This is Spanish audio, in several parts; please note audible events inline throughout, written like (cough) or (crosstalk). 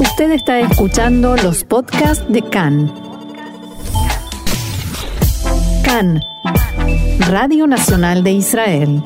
Usted está escuchando los podcasts de CAN. CAN, Radio Nacional de Israel.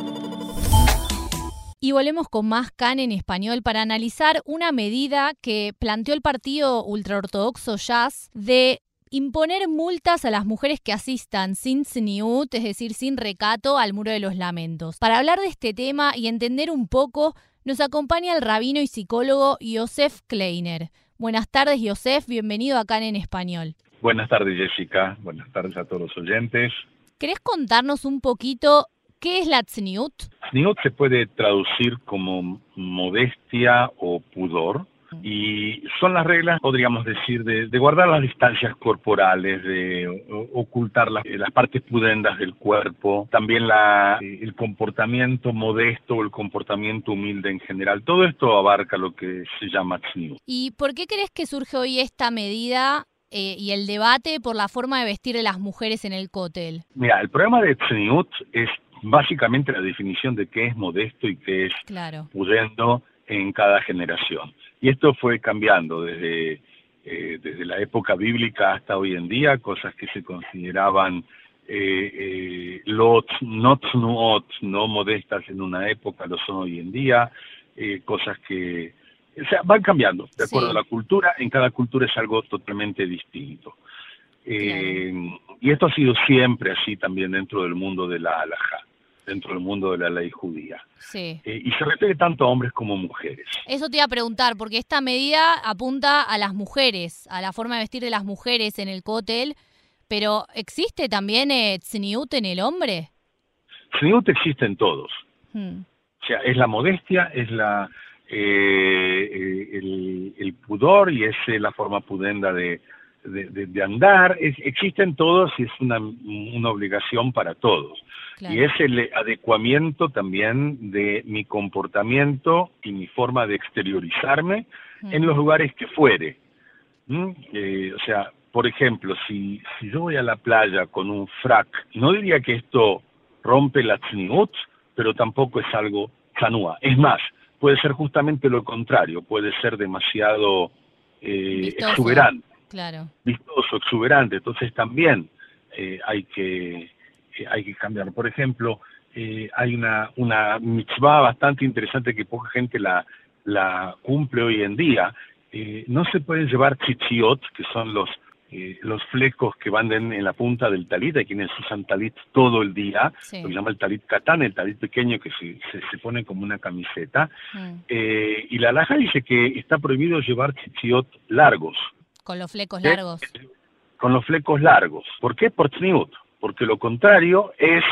Y volvemos con más CAN en español para analizar una medida que planteó el partido ultraortodoxo Jazz de imponer multas a las mujeres que asistan sin tzniut, es decir, sin recato, al Muro de los Lamentos. Para hablar de este tema y entender un poco, nos acompaña el rabino y psicólogo Yosef Kleiner. Buenas tardes, Yosef, bienvenido acá en Español. Buenas tardes, Jessica. Buenas tardes a todos los oyentes. ¿Querés contarnos un poquito qué es la tzniut? Tzniut se puede traducir como modestia o pudor y son las reglas, podríamos decir, de, guardar las distancias corporales, de ocultar las, partes pudendas del cuerpo, también la, el comportamiento modesto o el comportamiento humilde en general. Todo esto abarca lo que se llama tzniut. ¿Y por qué crees que surge hoy esta medida eh, y el debate por la forma de vestir de las mujeres en el cótel? Mira, el problema de tzniut es básicamente la definición de qué es modesto y qué es claro. pudendo en cada generación. Y esto fue cambiando desde, eh, desde la época bíblica hasta hoy en día, cosas que se consideraban eh, eh, lot, not no modestas en una época, lo son hoy en día, eh, cosas que o sea, van cambiando de acuerdo a la cultura, en cada cultura es algo totalmente distinto. Y esto ha sido siempre así también dentro del mundo de la alhaja dentro del mundo de la ley judía. Sí. Eh, y se refiere tanto a hombres como mujeres. Eso te iba a preguntar, porque esta medida apunta a las mujeres, a la forma de vestir de las mujeres en el cótel, pero ¿existe también eh, en el hombre? Tzniut existe en todos. Hmm. O sea, es la modestia, es la eh, eh, el, pudor y es la forma pudenda de, de, andar, es, existen todos y es una, una obligación para todos. Y es el adecuamiento también de mi comportamiento y mi forma de exteriorizarme en los lugares que fuere. Eh, o sea, por ejemplo, si, si yo voy a la playa con un frac, no diría que esto rompe la tzniut, pero tampoco es algo zanúa. Es más, puede ser justamente lo contrario, puede ser demasiado eh, exuberante claro. vistoso, exuberante. Entonces también eh, hay que eh, hay que cambiar. Por ejemplo, eh, hay una una mitzvah bastante interesante que poca gente la la cumple hoy en día. no se pueden llevar chichiot, que son los los flecos que van en, la punta del talit, hay quienes usan talit todo el día, lo que llama el talit katán, el talit pequeño que se, se, pone como una camiseta, mm. y la alhaja dice que está prohibido llevar chichiot largos, con los flecos largos. Con los flecos largos. ¿Por qué? Por tzniut. Porque lo contrario es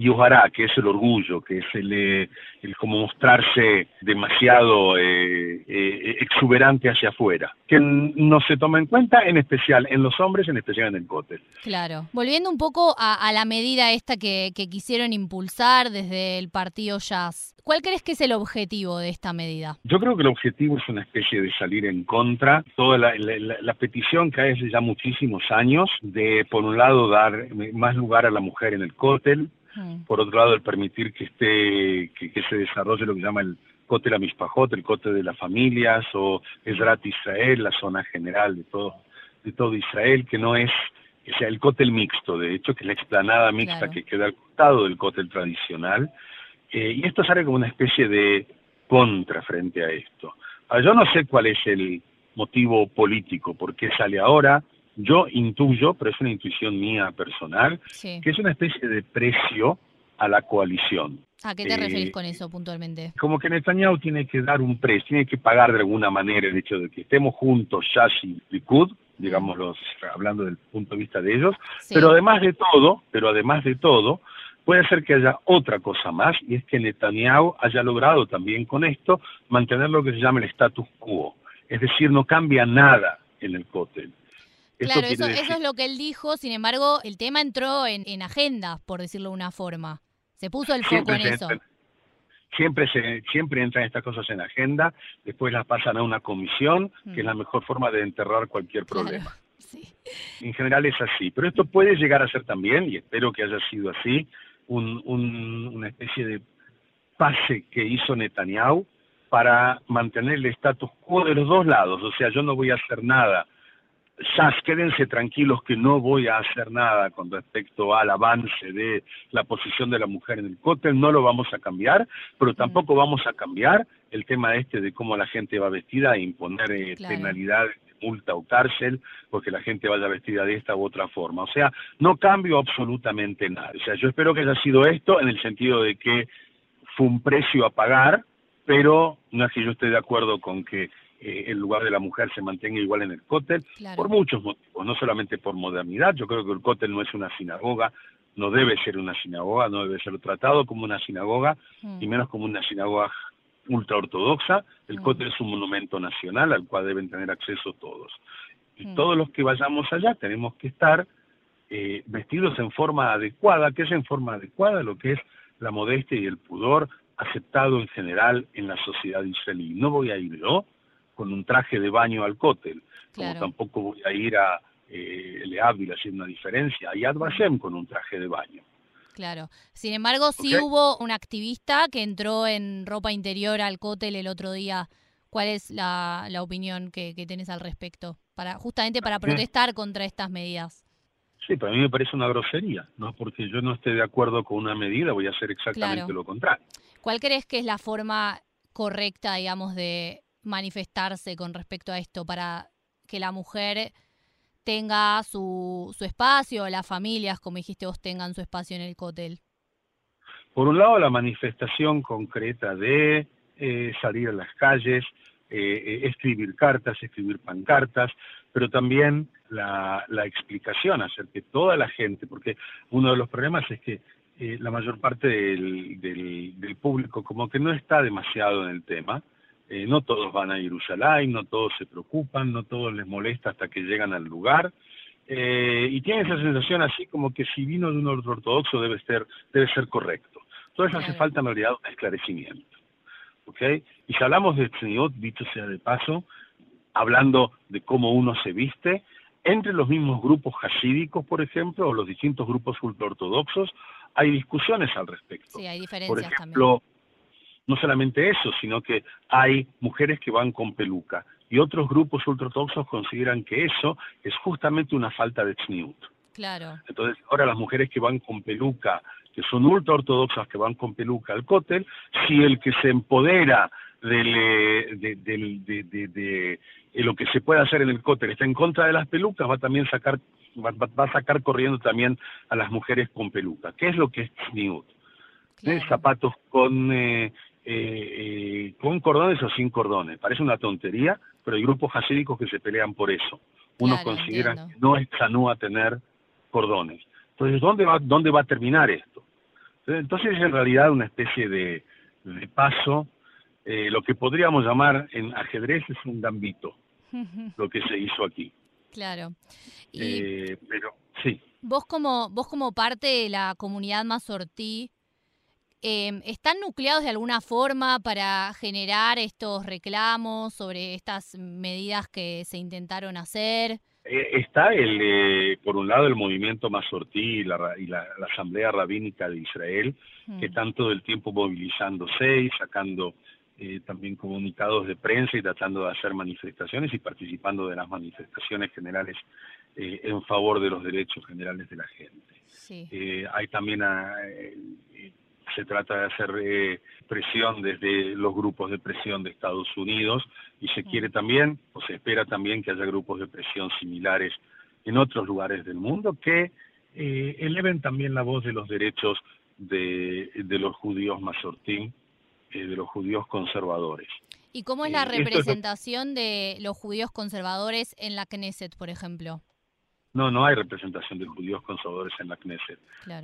Yuhará, que es el orgullo, que es el, eh, el como mostrarse demasiado eh, eh, exuberante hacia afuera, que no se toma en cuenta en especial en los hombres, en especial en el cótel. Claro. Volviendo un poco a, la medida esta que, quisieron impulsar desde el partido Jazz, ¿cuál crees que es el objetivo de esta medida? Yo creo que el objetivo es una especie de salir en contra, toda la, la petición que hay desde ya muchísimos años de, por un lado, dar más lugar a la mujer en el cótel, Mm. Por otro lado, el permitir que esté, que, se desarrolle lo que se llama el cote la mispajot, el cote de las familias, o Esrat Israel, la zona general de todo, de todo Israel, que no es, o sea, el cótel mixto, de hecho, que es la explanada mixta que queda al costado del cótel tradicional. Eh, y esto sale como una especie de contra frente a esto. yo no sé cuál es el motivo político, por qué sale ahora, yo intuyo, pero es una intuición mía personal, que es una especie de precio a la coalición. ¿A qué te referís eh, con eso puntualmente? Como que Netanyahu tiene que dar un precio, tiene que pagar de alguna manera el hecho de que estemos juntos, Shash y Likud, digamos, hablando del punto de vista de ellos, pero además de todo, pero además de todo, puede ser que haya otra cosa más, y es que Netanyahu haya logrado también con esto mantener lo que se llama el status quo, es decir, no cambia nada en el cótel. Claro, eso, es lo que él dijo, sin embargo, el tema entró en, agenda, por decirlo de una forma. Se puso el foco en eso. siempre, se, siempre entran estas cosas en agenda, después las pasan a una comisión, que es la mm. mejor forma de enterrar cualquier problema. (laughs) En general es así, pero esto puede llegar a ser también, y espero que haya sido así, un, una especie de pase que hizo Netanyahu para mantener el status quo de los dos lados. O sea, yo no voy a hacer nada. Ya quédense tranquilos que no voy a hacer nada con respecto al avance de la posición de la mujer en el cóctel, no lo vamos a cambiar, pero tampoco vamos a cambiar el tema este de cómo la gente va vestida e imponer eh, penalidades multa o cárcel porque la gente vaya vestida de esta u otra forma. O sea, no cambio absolutamente nada. O sea, yo espero que haya sido esto en el sentido de que fue un precio a pagar, pero no es que yo esté de acuerdo con que eh, el lugar de la mujer se mantenga igual en el cótel, por muchos motivos, no solamente por modernidad, yo creo que el cótel no es una sinagoga, no debe ser una sinagoga, no debe ser tratado como una sinagoga, y menos como una sinagoga ultraortodoxa, el cótel es un monumento nacional al cual deben tener acceso todos. Y todos los que vayamos allá tenemos que estar eh, vestidos en forma adecuada, que es en forma adecuada lo que es la modestia y el pudor aceptado en general en la sociedad israelí. No voy a ir yo con un traje de baño al cótel, como tampoco voy a ir a eh, Le Ávila, hacer una diferencia, a Yad Vashem con un traje de baño. Claro. Sin embargo, sí hubo un activista que entró en ropa interior al cótel el otro día. ¿Cuál es la, opinión que, que, tenés al respecto? Para, justamente para protestar contra estas medidas. Sí, para mí me parece una grosería, ¿no? Porque yo no esté de acuerdo con una medida, voy a hacer exactamente lo contrario. ¿Cuál crees que es la forma correcta, digamos, de manifestarse con respecto a esto para que la mujer tenga su, su espacio, las familias, como dijiste vos, tengan su espacio en el cótel? Por un lado, la manifestación concreta de eh, salir a las calles, eh, eh, escribir cartas, escribir pancartas, pero también la, la, explicación, hacer que toda la gente, porque uno de los problemas es que la mayor parte del, del, público como que no está demasiado en el tema, eh, no todos van a Jerusalén, no todos se preocupan, no todos les molesta hasta que llegan al lugar. Eh, y tienen esa sensación así como que si vino de un ortodoxo debe ser, debe ser correcto. Entonces hace falta en realidad un esclarecimiento. ¿okay? Y si hablamos de Tzniot, dicho sea de paso, hablando de cómo uno se viste, entre los mismos grupos hasídicos, por ejemplo, o los distintos grupos ultraortodoxos, hay discusiones al respecto. Sí, hay diferencias por ejemplo, no solamente eso, sino que hay mujeres que van con peluca y otros grupos ultraortodoxos consideran que eso es justamente una falta de tzniut. Claro. Entonces, ahora las mujeres que van con peluca, que son ultraortodoxas, que van con peluca al cótel, si el que se empodera eh, de, de, lo que se puede hacer en el cótel está en contra de las pelucas, va también sacar va, a sacar corriendo también a las mujeres con peluca. ¿Qué es lo que es tzniut? Zapatos con eh, eh, eh, con cordones o sin cordones. Parece una tontería, pero hay grupos hasídicos que se pelean por eso. Unos consideran que no es sanúa tener cordones. Entonces, ¿dónde va, dónde va a terminar esto? Entonces, es en realidad una especie de, paso, eh, lo que podríamos llamar en ajedrez es un gambito, (laughs) lo que se hizo aquí. Claro. Pero sí. Vos como, vos como parte de la comunidad Mazortí, Em, ¿Están nucleados de alguna forma para generar estos reclamos sobre estas medidas que se intentaron hacer? Eh, está, el, eh, por un lado, el movimiento Masortí y la, Asamblea Rabínica de Israel, que están todo el tiempo movilizándose y sacando eh, también comunicados de prensa y tratando de hacer manifestaciones y participando de las manifestaciones generales en favor de los derechos generales de la gente. hay también a, se trata de hacer eh, presión desde los grupos de presión de Estados Unidos y se quiere también, o se espera también que haya grupos de presión similares en otros lugares del mundo que eh, eleven también la voz de los derechos de, los judíos masortín, eh, de los judíos conservadores. ¿Y cómo es la representación de los judíos conservadores en la Knesset, por ejemplo? No, no hay representación de judíos conservadores en la Knesset.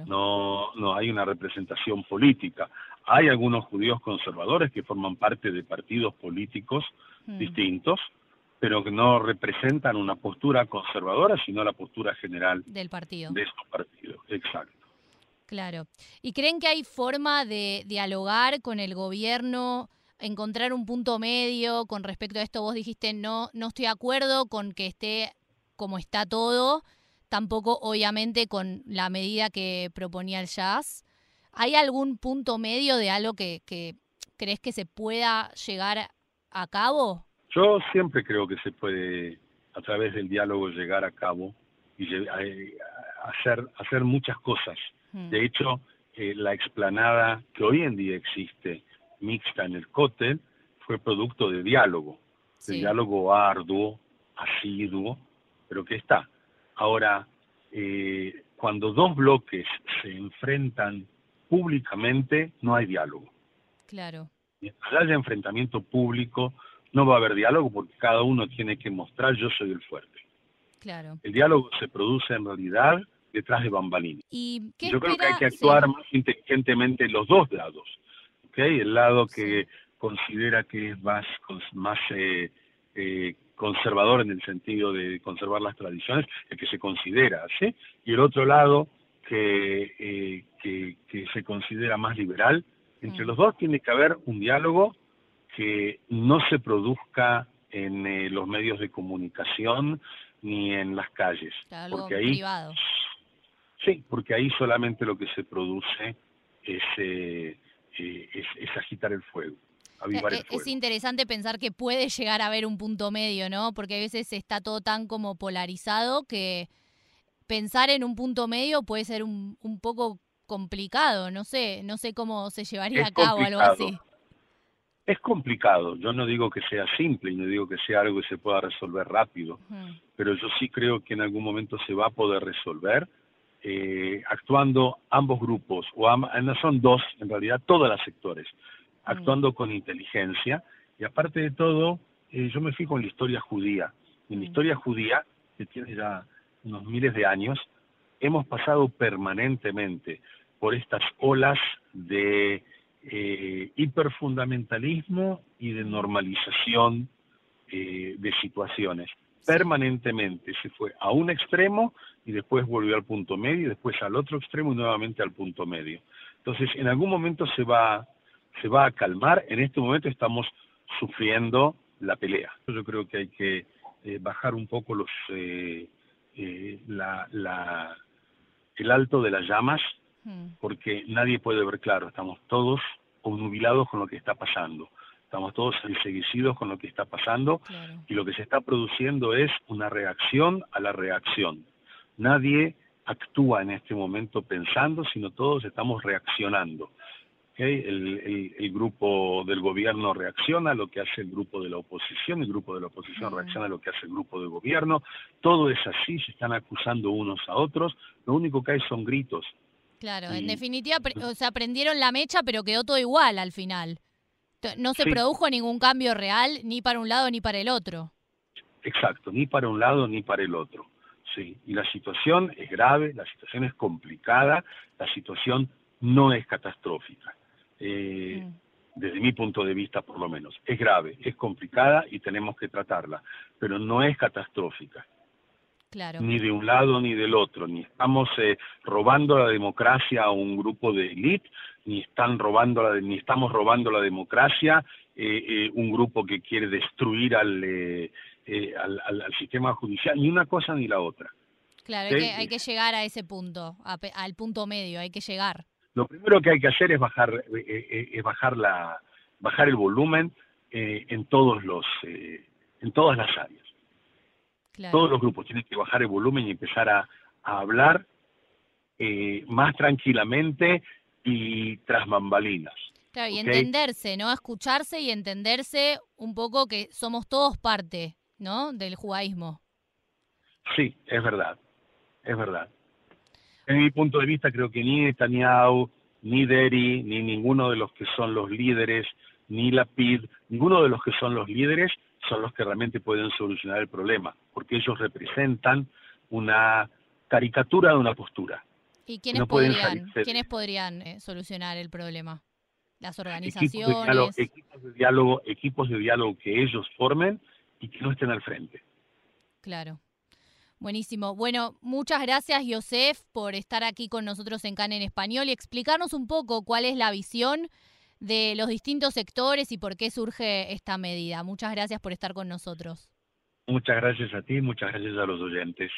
No, no hay una representación política. Hay algunos judíos conservadores que forman parte de partidos políticos hmm. distintos, pero que no representan una postura conservadora, sino la postura general del partido. De esos partidos, exacto. Claro. ¿Y creen que hay forma de dialogar con el gobierno, encontrar un punto medio con respecto a esto? Vos dijiste, no, no estoy de acuerdo con que esté como está todo, tampoco obviamente con la medida que proponía el jazz. ¿Hay algún punto medio de algo que, ¿Crees que se pueda llegar a cabo? Yo siempre creo que se puede, a través del diálogo, llegar a cabo y hacer, hacer muchas cosas. Hmm. De hecho, eh, la explanada que hoy en día existe, mixta en el cótel, fue producto de diálogo, de diálogo arduo, asiduo, pero que está. Ahora, eh, cuando dos bloques se enfrentan públicamente, no hay diálogo. Claro. Mientras haya enfrentamiento público, no va a haber diálogo porque cada uno tiene que mostrar yo soy el fuerte. Claro. El diálogo se produce en realidad detrás de bambalinas. ¿Y yo creo que hay que actuar más inteligentemente los dos lados. ¿okay? El lado que considera que es más, más eh, eh, conservador en el sentido de conservar las tradiciones, el que se considera, ¿sí? Y el otro lado que, eh, que, se considera más liberal. Entre mm. los dos tiene que haber un diálogo que no se produzca en eh, los medios de comunicación ni en las calles. porque ahí, Sí, porque ahí solamente lo que se produce es, es, es agitar el fuego. Eh, eh, es interesante pensar que puede llegar a haber un punto medio, ¿no? Porque a veces está todo tan como polarizado que pensar en un punto medio puede ser un, un poco complicado, no sé, no sé cómo se llevaría a cabo algo así. Es complicado, yo no digo que sea simple y no digo que sea algo que se pueda resolver rápido, pero yo sí creo que en algún momento se va a poder resolver eh, actuando ambos grupos, o no son dos, en realidad todos los sectores, actuando con inteligencia. Y aparte de todo, eh, yo me fijo en la historia judía. En la historia judía, que tiene ya unos miles de años, hemos pasado permanentemente por estas olas de eh, hiperfundamentalismo y de normalización eh, de situaciones. Permanentemente se fue a un extremo y después volvió al punto medio y después al otro extremo y nuevamente al punto medio. Entonces, en algún momento se va se va a calmar. En este momento estamos sufriendo la pelea. Yo creo que hay que eh, bajar un poco los eh, eh, la, la, el alto de las llamas hmm. porque nadie puede ver claro. Estamos todos obnubilados con lo que está pasando. Estamos todos enseguecidos con lo que está pasando y lo que se está produciendo es una reacción a la reacción. Nadie actúa en este momento pensando, sino todos estamos reaccionando. El, grupo del gobierno reacciona a lo que hace el grupo de la oposición, el grupo de la oposición reacciona a lo que hace el grupo del gobierno, todo es así, se están acusando unos a otros, lo único que hay son gritos. Claro, en definitiva, o sea, prendieron la mecha, pero quedó todo igual al final. No se produjo ningún cambio real ni para un lado ni para el otro. Exacto, ni para un lado ni para el otro. Sí, y la situación es grave, la situación es complicada, la situación no es catastrófica eh, mm. desde mi punto de vista por lo menos. Es grave, es complicada y tenemos que tratarla, pero no es catastrófica. Claro. Ni de un lado ni del otro, ni estamos eh, robando la democracia a un grupo de élite, ni están robando la, ni estamos robando la democracia eh, eh un grupo que quiere destruir eh, al, al, al, sistema judicial, ni una cosa ni la otra. Claro, hay, que, hay que llegar a ese punto, al punto medio, hay que llegar. Lo primero que hay que hacer es bajar, eh, eh, es bajar, la, bajar el volumen eh, en, todos los, en todas las áreas. Todos los grupos tienen que bajar el volumen y empezar a, hablar más tranquilamente y tras bambalinas. Claro, y entenderse, ¿no? Escucharse y entenderse un poco que somos todos parte, ¿no? Del judaísmo. Sí, es verdad, es verdad. En mi punto de vista, creo que ni Netanyahu, ni Deri, ni ninguno de los que son los líderes, ni la PID, ninguno de los que son los líderes son los que realmente pueden solucionar el problema, porque ellos representan una caricatura de una postura. ¿Y quiénes podrían, ¿quiénes podrían eh, solucionar el problema? Las organizaciones. equipos de diálogo, equipos de diálogo que ellos formen y que no estén al frente. Claro. Buenísimo. Bueno, muchas gracias, Yosef, por estar aquí con nosotros en CAN en Español y explicarnos un poco cuál es la visión de los distintos sectores y por qué surge esta medida. Muchas gracias por estar con nosotros. Muchas gracias a ti, muchas gracias a los oyentes.